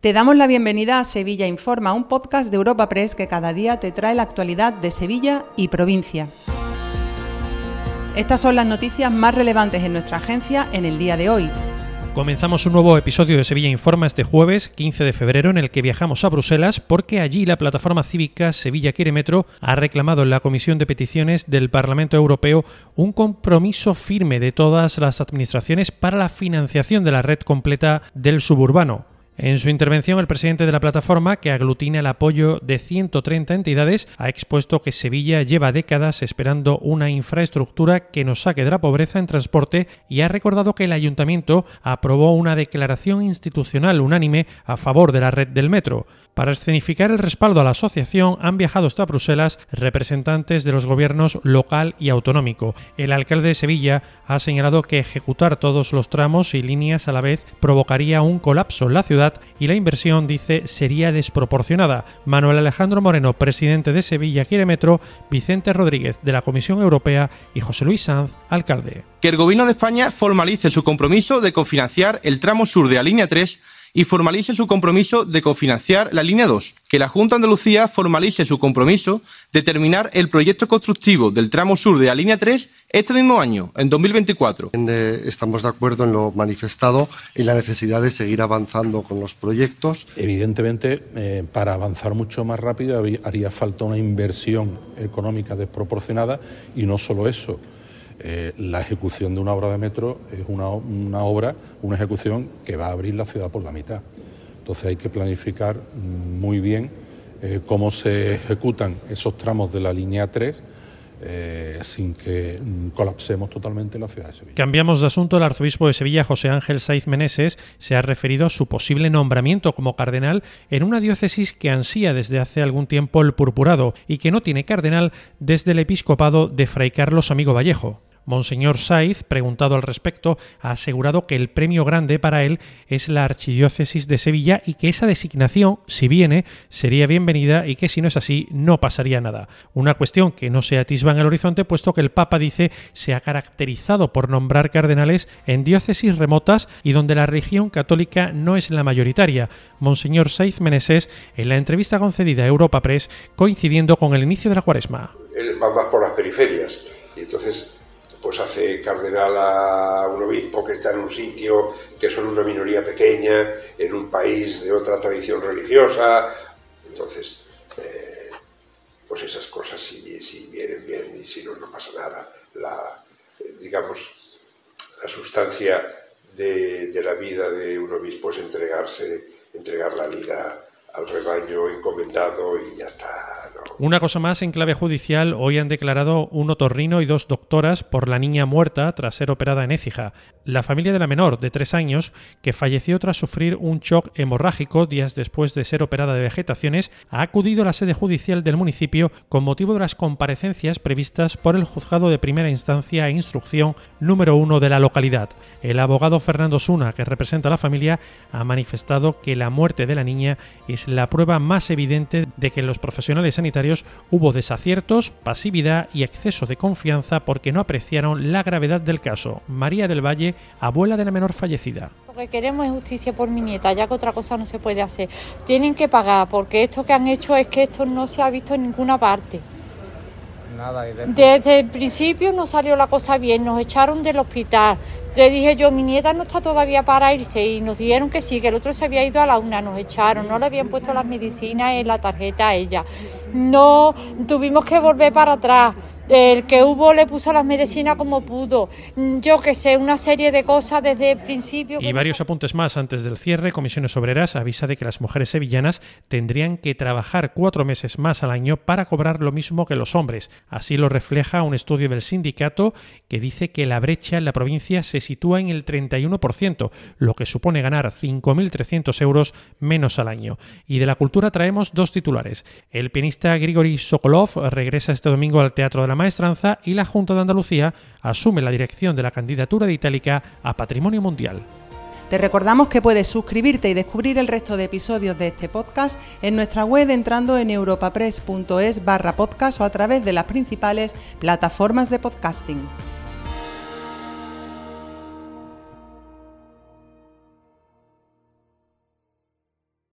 Te damos la bienvenida a Sevilla Informa, un podcast de Europa Press que cada día te trae la actualidad de Sevilla y provincia. Estas son las noticias más relevantes en nuestra agencia en el día de hoy. Comenzamos un nuevo episodio de Sevilla Informa este jueves 15 de febrero en el que viajamos a Bruselas porque allí la plataforma cívica Sevilla Quiere Metro ha reclamado en la Comisión de Peticiones del Parlamento Europeo un compromiso firme de todas las administraciones para la financiación de la red completa del suburbano. En su intervención, el presidente de la plataforma, que aglutina el apoyo de 130 entidades, ha expuesto que Sevilla lleva décadas esperando una infraestructura que nos saque de la pobreza en transporte y ha recordado que el ayuntamiento aprobó una declaración institucional unánime a favor de la red del metro. Para escenificar el respaldo a la asociación han viajado hasta Bruselas representantes de los gobiernos local y autonómico. El alcalde de Sevilla ha señalado que ejecutar todos los tramos y líneas a la vez provocaría un colapso en la ciudad y la inversión, dice, sería desproporcionada. Manuel Alejandro Moreno, presidente de Sevilla Quiere Metro, Vicente Rodríguez de la Comisión Europea y José Luis Sanz, alcalde. Que el Gobierno de España formalice su compromiso de cofinanciar el tramo sur de la línea 3 y formalice su compromiso de cofinanciar la línea 2. Que la Junta de Andalucía formalice su compromiso de terminar el proyecto constructivo del tramo sur de la línea 3 este mismo año, en 2024. Eh, estamos de acuerdo en lo manifestado en la necesidad de seguir avanzando con los proyectos. Evidentemente, eh, para avanzar mucho más rápido haría falta una inversión económica desproporcionada y no solo eso eh, la ejecución de una obra de metro es una, obra, una ejecución que va a abrir la ciudad por la mitad. Entonces hay que planificar muy bien eh, cómo se ejecutan esos tramos de la línea 3 eh, sin que mm, colapsemos totalmente la ciudad de Sevilla. Cambiamos de asunto. El arzobispo de Sevilla, José Ángel Saiz Meneses, se ha referido a su posible nombramiento como cardenal en una diócesis que ansía desde hace algún tiempo el purpurado y que no tiene cardenal desde el episcopado de Fray Carlos Amigo Vallejo. Monseñor Saiz, preguntado al respecto, ha asegurado que el premio grande para él es la Archidiócesis de Sevilla y que esa designación, si viene, sería bienvenida y que si no es así, no pasaría nada. Una cuestión que no se atisba en el horizonte, puesto que el Papa dice se ha caracterizado por nombrar cardenales en diócesis remotas y donde la religión católica no es la mayoritaria. Monseñor Saiz Meneses, en la entrevista concedida a Europa Press, coincidiendo con el inicio de la cuaresma. Él va más por las periferias y entonces pues hace cardenal a un obispo que está en un sitio que son una minoría pequeña, en un país de otra tradición religiosa. Entonces, eh, pues esas cosas si, vienen bien y si no, no pasa nada. La, eh, digamos, la sustancia de, de, la vida de un obispo es entregarse, entregar la vida al rebaño encomendado y ya está. Una cosa más en clave judicial, hoy han declarado un otorrino y dos doctoras por la niña muerta tras ser operada en Écija. La familia de la menor, de tres años, que falleció tras sufrir un shock hemorrágico días después de ser operada de vegetaciones, ha acudido a la sede judicial del municipio con motivo de las comparecencias previstas por el juzgado de primera instancia e instrucción número uno de la localidad. El abogado Fernando Suna, que representa a la familia, ha manifestado que la muerte de la niña es la prueba más evidente de que en los profesionales sanitarios hubo desaciertos, pasividad y exceso de confianza porque no apreciaron la gravedad del caso. María del Valle, abuela de la menor fallecida. Lo que queremos es justicia por mi nieta, ya que otra cosa no se puede hacer. Tienen que pagar porque esto que han hecho es que esto no se ha visto en ninguna parte. Desde el principio no salió la cosa bien, nos echaron del hospital, le dije yo, mi nieta no está todavía para irse y nos dijeron que sí, que el otro se había ido a la una, nos echaron, no le habían puesto las medicinas en la tarjeta a ella. No, tuvimos que volver para atrás el que hubo le puso las medicinas como pudo. Mm, yo que sé, una serie de cosas desde el principio. Y varios apuntes más antes del cierre. Comisiones Obreras avisa de que las mujeres sevillanas tendrían que trabajar cuatro meses más al año para cobrar lo mismo que los hombres. Así lo refleja un estudio del sindicato que dice que la brecha en la provincia se sitúa en el 31%, lo que supone ganar 5.300 euros menos al año. Y de la cultura traemos dos titulares. El pianista Grigori Sokolov regresa este domingo al Teatro de la maestranza y la Junta de Andalucía asume la dirección de la candidatura de Itálica a Patrimonio Mundial. Te recordamos que puedes suscribirte y descubrir el resto de episodios de este podcast en nuestra web entrando en europapress.es barra podcast o a través de las principales plataformas de podcasting.